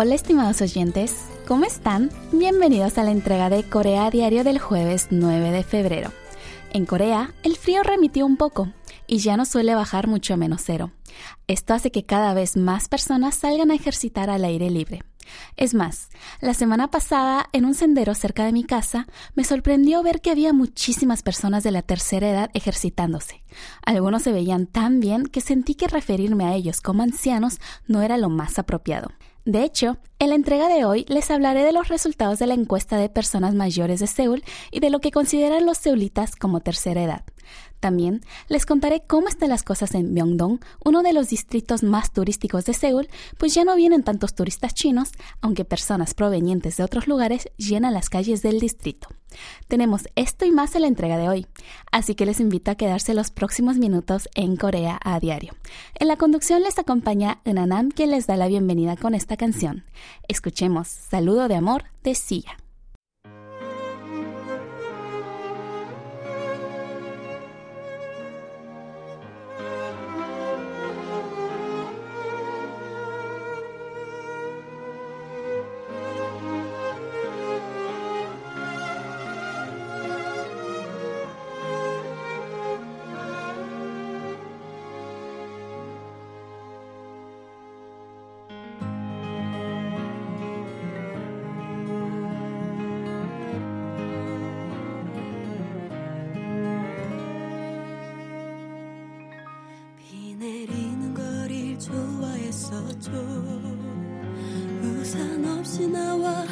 Hola estimados oyentes, ¿cómo están? Bienvenidos a la entrega de Corea Diario del jueves 9 de febrero. En Corea, el frío remitió un poco y ya no suele bajar mucho menos cero. Esto hace que cada vez más personas salgan a ejercitar al aire libre. Es más, la semana pasada, en un sendero cerca de mi casa, me sorprendió ver que había muchísimas personas de la tercera edad ejercitándose. Algunos se veían tan bien que sentí que referirme a ellos como ancianos no era lo más apropiado. De hecho, en la entrega de hoy les hablaré de los resultados de la encuesta de personas mayores de Seúl y de lo que consideran los seulitas como tercera edad. También les contaré cómo están las cosas en Myeongdong, uno de los distritos más turísticos de Seúl, pues ya no vienen tantos turistas chinos, aunque personas provenientes de otros lugares llenan las calles del distrito. Tenemos esto y más en la entrega de hoy, así que les invito a quedarse los próximos minutos en Corea a diario. En la conducción les acompaña Enanam, quien les da la bienvenida con esta canción. Escuchemos Saludo de Amor de Sia. now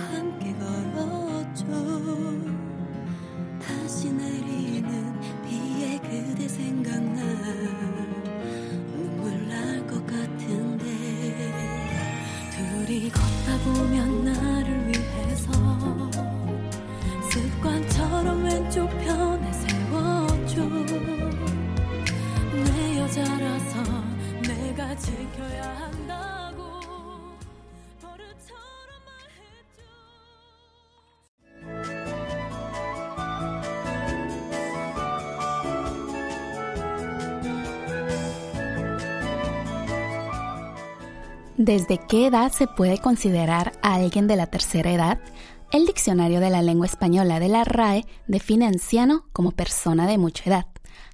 ¿Desde qué edad se puede considerar a alguien de la tercera edad? El diccionario de la lengua española de la RAE define anciano como persona de mucha edad.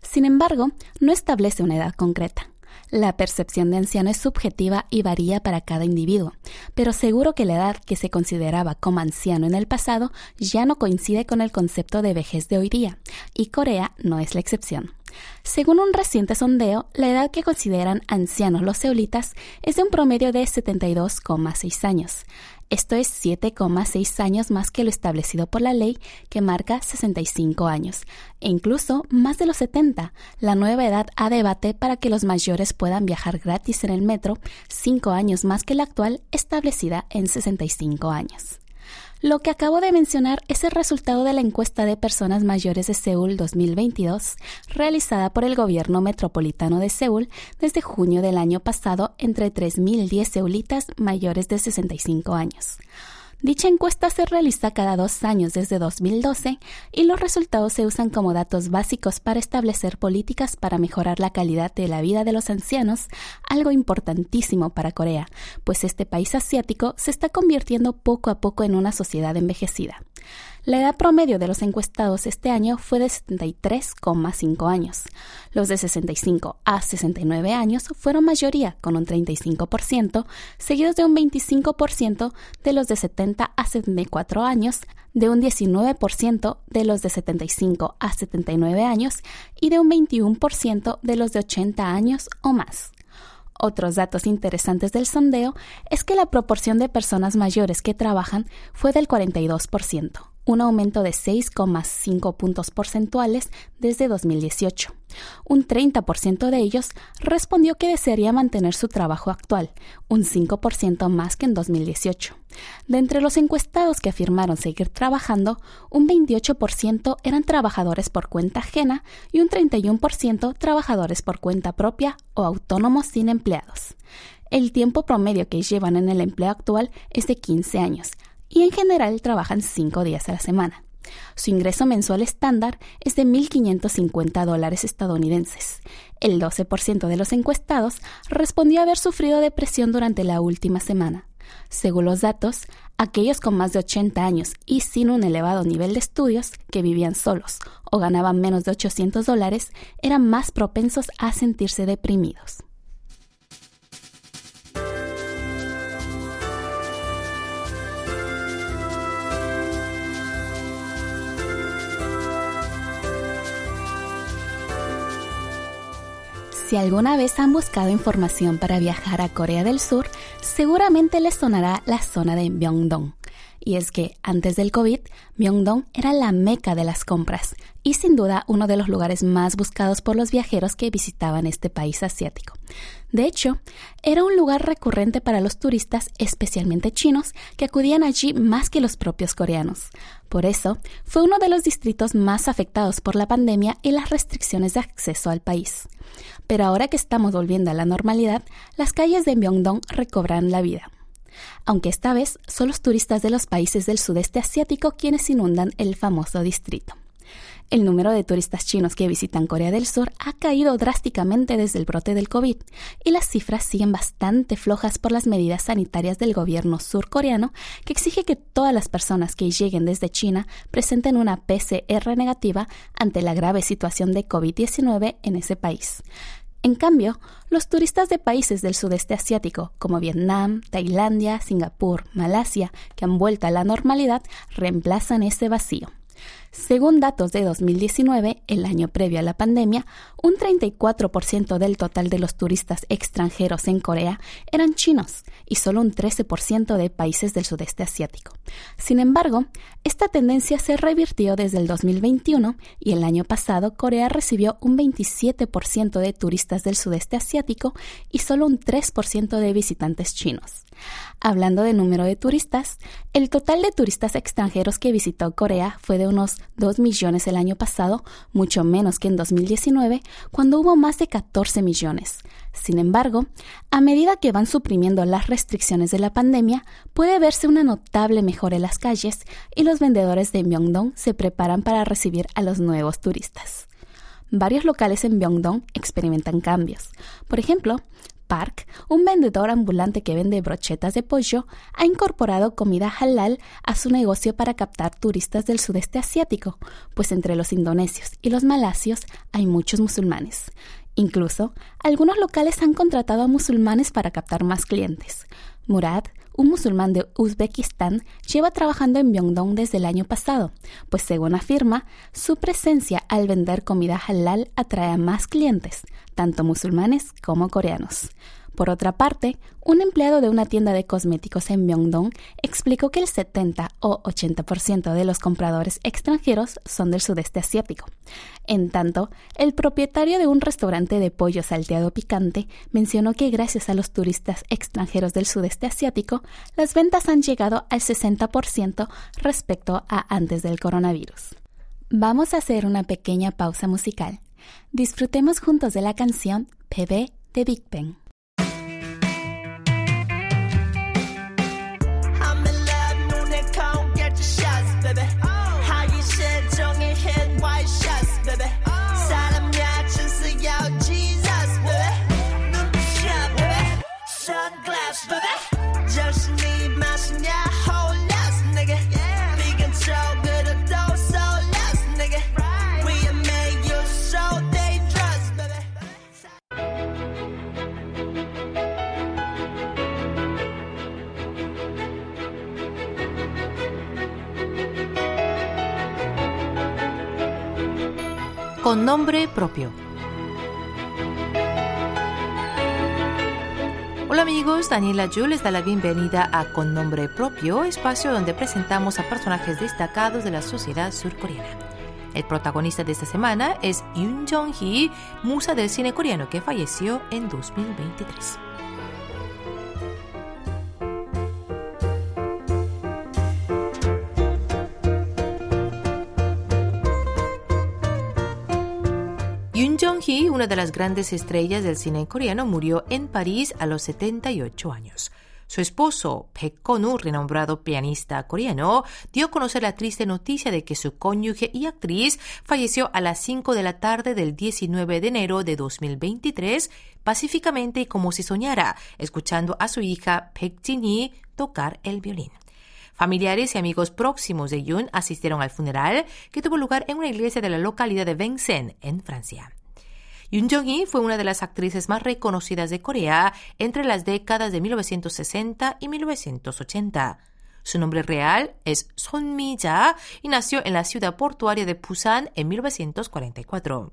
Sin embargo, no establece una edad concreta. La percepción de anciano es subjetiva y varía para cada individuo, pero seguro que la edad que se consideraba como anciano en el pasado ya no coincide con el concepto de vejez de hoy día, y Corea no es la excepción. Según un reciente sondeo, la edad que consideran ancianos los seulitas es de un promedio de 72,6 años. Esto es 7,6 años más que lo establecido por la ley que marca 65 años, e incluso más de los 70. La nueva edad a debate para que los mayores puedan viajar gratis en el metro, 5 años más que la actual establecida en 65 años. Lo que acabo de mencionar es el resultado de la encuesta de personas mayores de Seúl 2022, realizada por el gobierno metropolitano de Seúl desde junio del año pasado entre 3.010 seulitas mayores de 65 años. Dicha encuesta se realiza cada dos años desde 2012 y los resultados se usan como datos básicos para establecer políticas para mejorar la calidad de la vida de los ancianos, algo importantísimo para Corea, pues este país asiático se está convirtiendo poco a poco en una sociedad envejecida. La edad promedio de los encuestados este año fue de 73,5 años. Los de 65 a 69 años fueron mayoría, con un 35%, seguidos de un 25% de los de 70 a 74 años, de un 19% de los de 75 a 79 años y de un 21% de los de 80 años o más. Otros datos interesantes del sondeo es que la proporción de personas mayores que trabajan fue del 42% un aumento de 6,5 puntos porcentuales desde 2018. Un 30% de ellos respondió que desearía mantener su trabajo actual, un 5% más que en 2018. De entre los encuestados que afirmaron seguir trabajando, un 28% eran trabajadores por cuenta ajena y un 31% trabajadores por cuenta propia o autónomos sin empleados. El tiempo promedio que llevan en el empleo actual es de 15 años, y en general trabajan cinco días a la semana. Su ingreso mensual estándar es de 1.550 dólares estadounidenses. El 12% de los encuestados respondió haber sufrido depresión durante la última semana. Según los datos, aquellos con más de 80 años y sin un elevado nivel de estudios, que vivían solos o ganaban menos de 800 dólares, eran más propensos a sentirse deprimidos. Si alguna vez han buscado información para viajar a Corea del Sur, seguramente les sonará la zona de Myeongdong. Y es que antes del COVID, Myeongdong era la meca de las compras y sin duda uno de los lugares más buscados por los viajeros que visitaban este país asiático. De hecho, era un lugar recurrente para los turistas, especialmente chinos, que acudían allí más que los propios coreanos. Por eso, fue uno de los distritos más afectados por la pandemia y las restricciones de acceso al país. Pero ahora que estamos volviendo a la normalidad, las calles de Myeongdong recobran la vida aunque esta vez son los turistas de los países del sudeste asiático quienes inundan el famoso distrito. El número de turistas chinos que visitan Corea del Sur ha caído drásticamente desde el brote del COVID y las cifras siguen bastante flojas por las medidas sanitarias del gobierno surcoreano que exige que todas las personas que lleguen desde China presenten una PCR negativa ante la grave situación de COVID-19 en ese país. En cambio, los turistas de países del sudeste asiático como Vietnam, Tailandia, Singapur, Malasia, que han vuelto a la normalidad, reemplazan ese vacío. Según datos de 2019, el año previo a la pandemia, un 34% del total de los turistas extranjeros en Corea eran chinos y solo un 13% de países del sudeste asiático. Sin embargo, esta tendencia se revirtió desde el 2021 y el año pasado Corea recibió un 27% de turistas del sudeste asiático y solo un 3% de visitantes chinos. Hablando de número de turistas, el total de turistas extranjeros que visitó Corea fue de unos 2 millones el año pasado, mucho menos que en 2019, cuando hubo más de 14 millones. Sin embargo, a medida que van suprimiendo las restricciones de la pandemia, puede verse una notable mejora en las calles y los vendedores de Myeongdong se preparan para recibir a los nuevos turistas. Varios locales en Myeongdong experimentan cambios. Por ejemplo, Park, un vendedor ambulante que vende brochetas de pollo, ha incorporado comida halal a su negocio para captar turistas del sudeste asiático, pues entre los indonesios y los malasios hay muchos musulmanes. Incluso, algunos locales han contratado a musulmanes para captar más clientes. Murad, un musulmán de Uzbekistán, lleva trabajando en Myeongdong desde el año pasado, pues según afirma, su presencia al vender comida halal atrae a más clientes, tanto musulmanes como coreanos. Por otra parte, un empleado de una tienda de cosméticos en Myeongdong explicó que el 70 o 80% de los compradores extranjeros son del sudeste asiático. En tanto, el propietario de un restaurante de pollo salteado picante mencionó que gracias a los turistas extranjeros del sudeste asiático, las ventas han llegado al 60% respecto a antes del coronavirus. Vamos a hacer una pequeña pausa musical. Disfrutemos juntos de la canción PB de Big Bang. Con nombre propio. Hola amigos, Daniela Yu les da la bienvenida a Con Nombre Propio, espacio donde presentamos a personajes destacados de la sociedad surcoreana. El protagonista de esta semana es Yoon Jong-hee, musa del cine coreano que falleció en 2023. Jong-hee, una de las grandes estrellas del cine coreano, murió en París a los 78 años. Su esposo, Baek Konu, renombrado pianista coreano, dio a conocer la triste noticia de que su cónyuge y actriz falleció a las 5 de la tarde del 19 de enero de 2023, pacíficamente y como si soñara, escuchando a su hija Baek Jin-hee tocar el violín. Familiares y amigos próximos de Yoon asistieron al funeral que tuvo lugar en una iglesia de la localidad de Vincennes, en Francia. Yoon Jong-hee fue una de las actrices más reconocidas de Corea entre las décadas de 1960 y 1980. Su nombre real es Son Mi-ja y nació en la ciudad portuaria de Busan en 1944.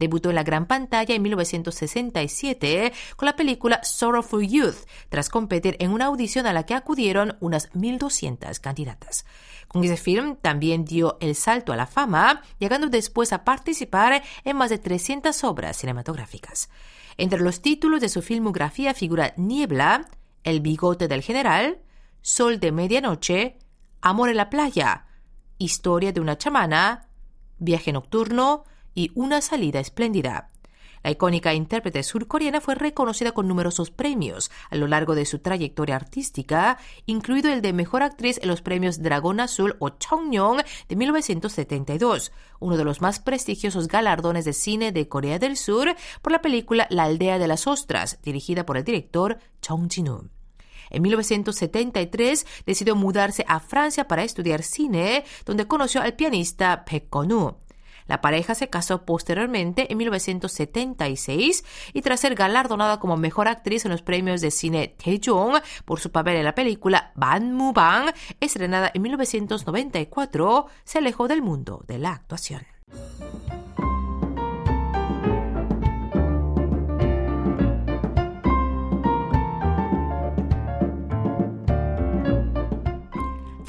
Debutó en la gran pantalla en 1967 con la película Sorrowful Youth, tras competir en una audición a la que acudieron unas 1.200 candidatas. Con ese film también dio el salto a la fama, llegando después a participar en más de 300 obras cinematográficas. Entre los títulos de su filmografía figura Niebla, El bigote del general, Sol de medianoche, Amor en la playa, Historia de una chamana, Viaje nocturno, y Una salida espléndida. La icónica intérprete surcoreana fue reconocida con numerosos premios a lo largo de su trayectoria artística, incluido el de Mejor Actriz en los premios Dragón Azul o Chongnyeong de 1972, uno de los más prestigiosos galardones de cine de Corea del Sur por la película La aldea de las ostras, dirigida por el director Chong Jin-woo. En 1973 decidió mudarse a Francia para estudiar cine, donde conoció al pianista Baek Konu. La pareja se casó posteriormente en 1976 y tras ser galardonada como mejor actriz en los premios de cine Taejong por su papel en la película Ban Mu Bang, estrenada en 1994, se alejó del mundo de la actuación.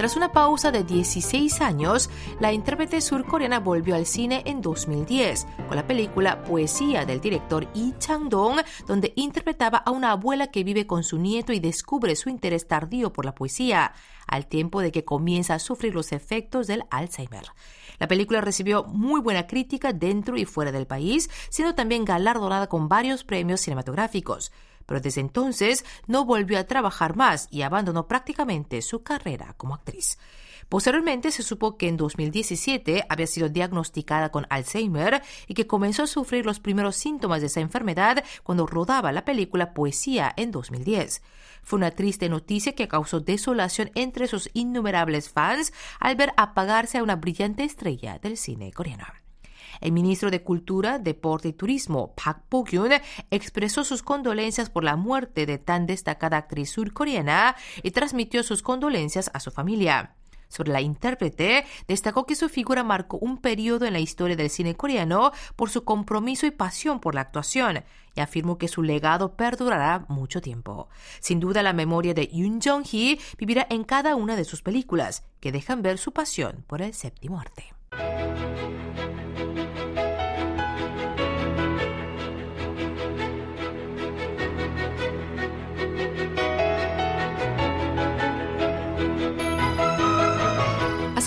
Tras una pausa de 16 años, la intérprete surcoreana volvió al cine en 2010 con la película Poesía del director Lee Chang-dong, donde interpretaba a una abuela que vive con su nieto y descubre su interés tardío por la poesía, al tiempo de que comienza a sufrir los efectos del Alzheimer. La película recibió muy buena crítica dentro y fuera del país, siendo también galardonada con varios premios cinematográficos pero desde entonces no volvió a trabajar más y abandonó prácticamente su carrera como actriz. Posteriormente se supo que en 2017 había sido diagnosticada con Alzheimer y que comenzó a sufrir los primeros síntomas de esa enfermedad cuando rodaba la película Poesía en 2010. Fue una triste noticia que causó desolación entre sus innumerables fans al ver apagarse a una brillante estrella del cine coreano. El ministro de Cultura, Deporte y Turismo, Park Bo-kyun, expresó sus condolencias por la muerte de tan destacada actriz surcoreana y transmitió sus condolencias a su familia. Sobre la intérprete, destacó que su figura marcó un periodo en la historia del cine coreano por su compromiso y pasión por la actuación, y afirmó que su legado perdurará mucho tiempo. Sin duda, la memoria de Yoon Jong-hee vivirá en cada una de sus películas, que dejan ver su pasión por el séptimo arte.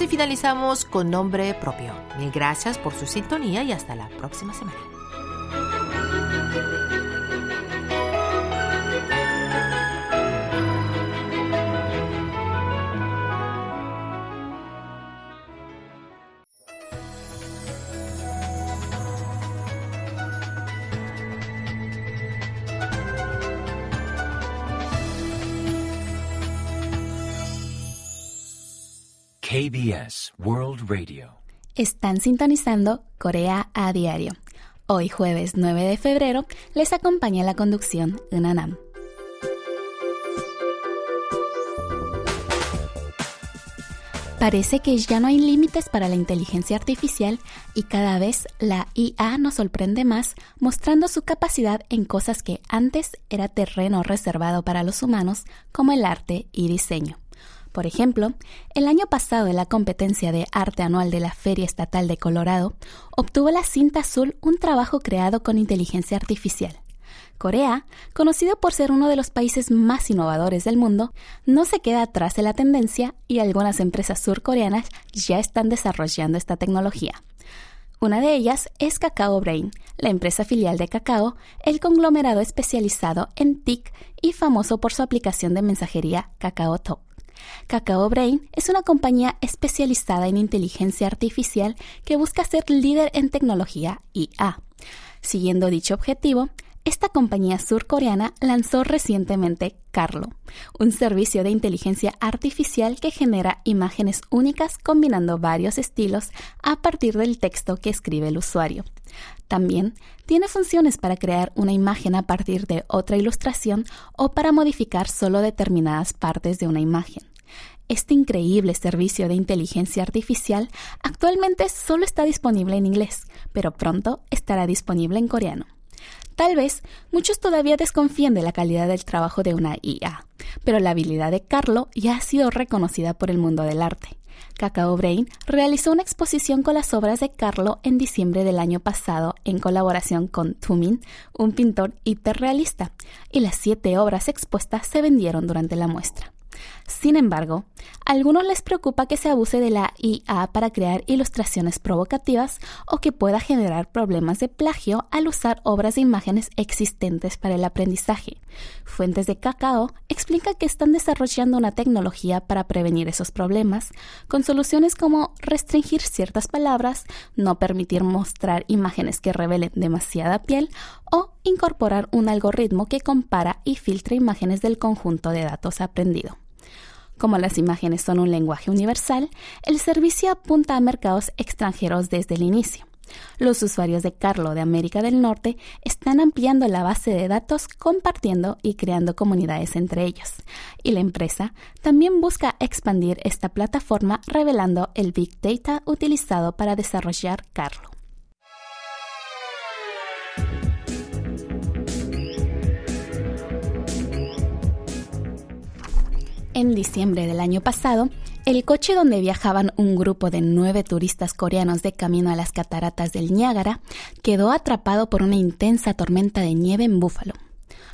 Así finalizamos con nombre propio. Mil gracias por su sintonía y hasta la próxima semana. World Radio. Están sintonizando Corea a diario. Hoy jueves 9 de febrero les acompaña la conducción Unanam. Parece que ya no hay límites para la inteligencia artificial y cada vez la IA nos sorprende más mostrando su capacidad en cosas que antes era terreno reservado para los humanos como el arte y diseño. Por ejemplo, el año pasado en la competencia de arte anual de la Feria Estatal de Colorado, obtuvo la cinta azul un trabajo creado con inteligencia artificial. Corea, conocido por ser uno de los países más innovadores del mundo, no se queda atrás de la tendencia y algunas empresas surcoreanas ya están desarrollando esta tecnología. Una de ellas es Kakao Brain, la empresa filial de Kakao, el conglomerado especializado en TIC y famoso por su aplicación de mensajería Kakao Talk. Kakao Brain es una compañía especializada en inteligencia artificial que busca ser líder en tecnología IA. Siguiendo dicho objetivo, esta compañía surcoreana lanzó recientemente Carlo, un servicio de inteligencia artificial que genera imágenes únicas combinando varios estilos a partir del texto que escribe el usuario. También tiene funciones para crear una imagen a partir de otra ilustración o para modificar solo determinadas partes de una imagen. Este increíble servicio de inteligencia artificial actualmente solo está disponible en inglés, pero pronto estará disponible en coreano. Tal vez muchos todavía desconfíen de la calidad del trabajo de una IA, pero la habilidad de Carlo ya ha sido reconocida por el mundo del arte. Cacao Brain realizó una exposición con las obras de Carlo en diciembre del año pasado en colaboración con Tumin, un pintor hiperrealista, y las siete obras expuestas se vendieron durante la muestra. Sin embargo, a algunos les preocupa que se abuse de la IA para crear ilustraciones provocativas o que pueda generar problemas de plagio al usar obras de imágenes existentes para el aprendizaje. Fuentes de Cacao explica que están desarrollando una tecnología para prevenir esos problemas, con soluciones como restringir ciertas palabras, no permitir mostrar imágenes que revelen demasiada piel o incorporar un algoritmo que compara y filtra imágenes del conjunto de datos aprendido. Como las imágenes son un lenguaje universal, el servicio apunta a mercados extranjeros desde el inicio. Los usuarios de Carlo de América del Norte están ampliando la base de datos, compartiendo y creando comunidades entre ellos. Y la empresa también busca expandir esta plataforma revelando el Big Data utilizado para desarrollar Carlo. En diciembre del año pasado, el coche donde viajaban un grupo de nueve turistas coreanos de camino a las cataratas del Niágara quedó atrapado por una intensa tormenta de nieve en Búfalo.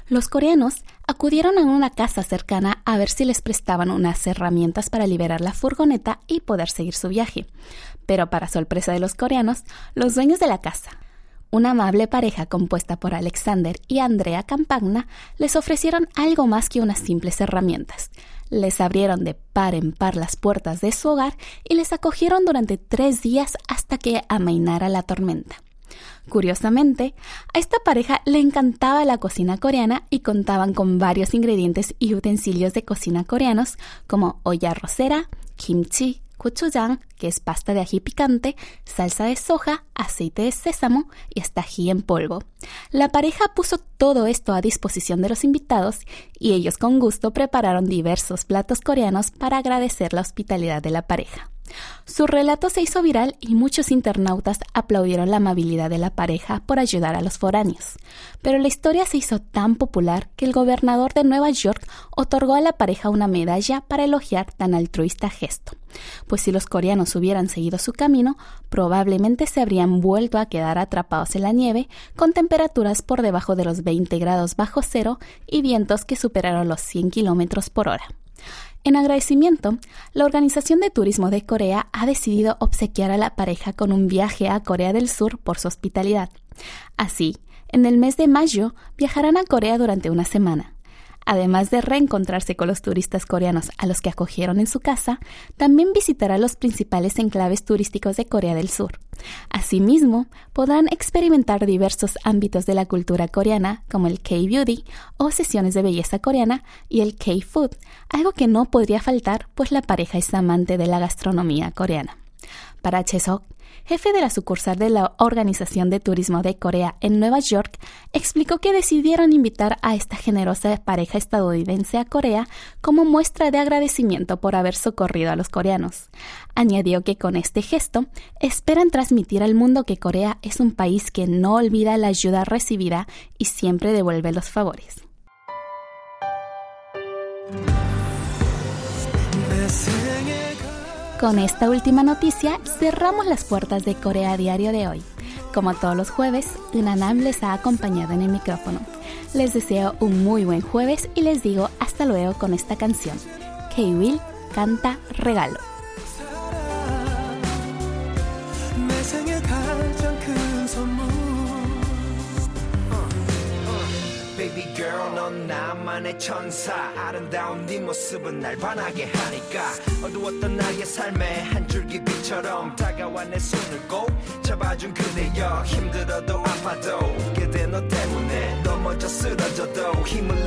Los coreanos acudieron a una casa cercana a ver si les prestaban unas herramientas para liberar la furgoneta y poder seguir su viaje. Pero para sorpresa de los coreanos, los dueños de la casa, una amable pareja compuesta por Alexander y Andrea Campagna, les ofrecieron algo más que unas simples herramientas les abrieron de par en par las puertas de su hogar y les acogieron durante tres días hasta que amainara la tormenta. Curiosamente, a esta pareja le encantaba la cocina coreana y contaban con varios ingredientes y utensilios de cocina coreanos como olla rosera, kimchi, gochujang, que es pasta de ají picante, salsa de soja, aceite de sésamo y hasta ají en polvo. La pareja puso todo esto a disposición de los invitados y ellos con gusto prepararon diversos platos coreanos para agradecer la hospitalidad de la pareja. Su relato se hizo viral y muchos internautas aplaudieron la amabilidad de la pareja por ayudar a los foráneos. Pero la historia se hizo tan popular que el gobernador de Nueva York otorgó a la pareja una medalla para elogiar tan altruista gesto. Pues si los coreanos hubieran seguido su camino, probablemente se habrían vuelto a quedar atrapados en la nieve con temperaturas por debajo de los 20 grados bajo cero y vientos que superaron los 100 kilómetros por hora. En agradecimiento, la Organización de Turismo de Corea ha decidido obsequiar a la pareja con un viaje a Corea del Sur por su hospitalidad. Así, en el mes de mayo viajarán a Corea durante una semana. Además de reencontrarse con los turistas coreanos a los que acogieron en su casa, también visitará los principales enclaves turísticos de Corea del Sur. Asimismo, podrán experimentar diversos ámbitos de la cultura coreana, como el K-Beauty o sesiones de belleza coreana y el K-Food, algo que no podría faltar pues la pareja es amante de la gastronomía coreana. Para Chesok, jefe de la sucursal de la Organización de Turismo de Corea en Nueva York, explicó que decidieron invitar a esta generosa pareja estadounidense a Corea como muestra de agradecimiento por haber socorrido a los coreanos. Añadió que con este gesto esperan transmitir al mundo que Corea es un país que no olvida la ayuda recibida y siempre devuelve los favores. Con esta última noticia cerramos las puertas de Corea Diario de hoy. Como todos los jueves, Unanam les ha acompañado en el micrófono. Les deseo un muy buen jueves y les digo hasta luego con esta canción. K-Will canta Regalo. 나만의 천사. 아름다운 네 모습은 날 반하게 하니까 어두웠던 나의 삶에 한 줄기 빛처럼 다가와 내 손을 꼭 잡아준 그대여. 힘들어도 아파도 그대 너 때문에. 넘어져 쓰러져도 힘을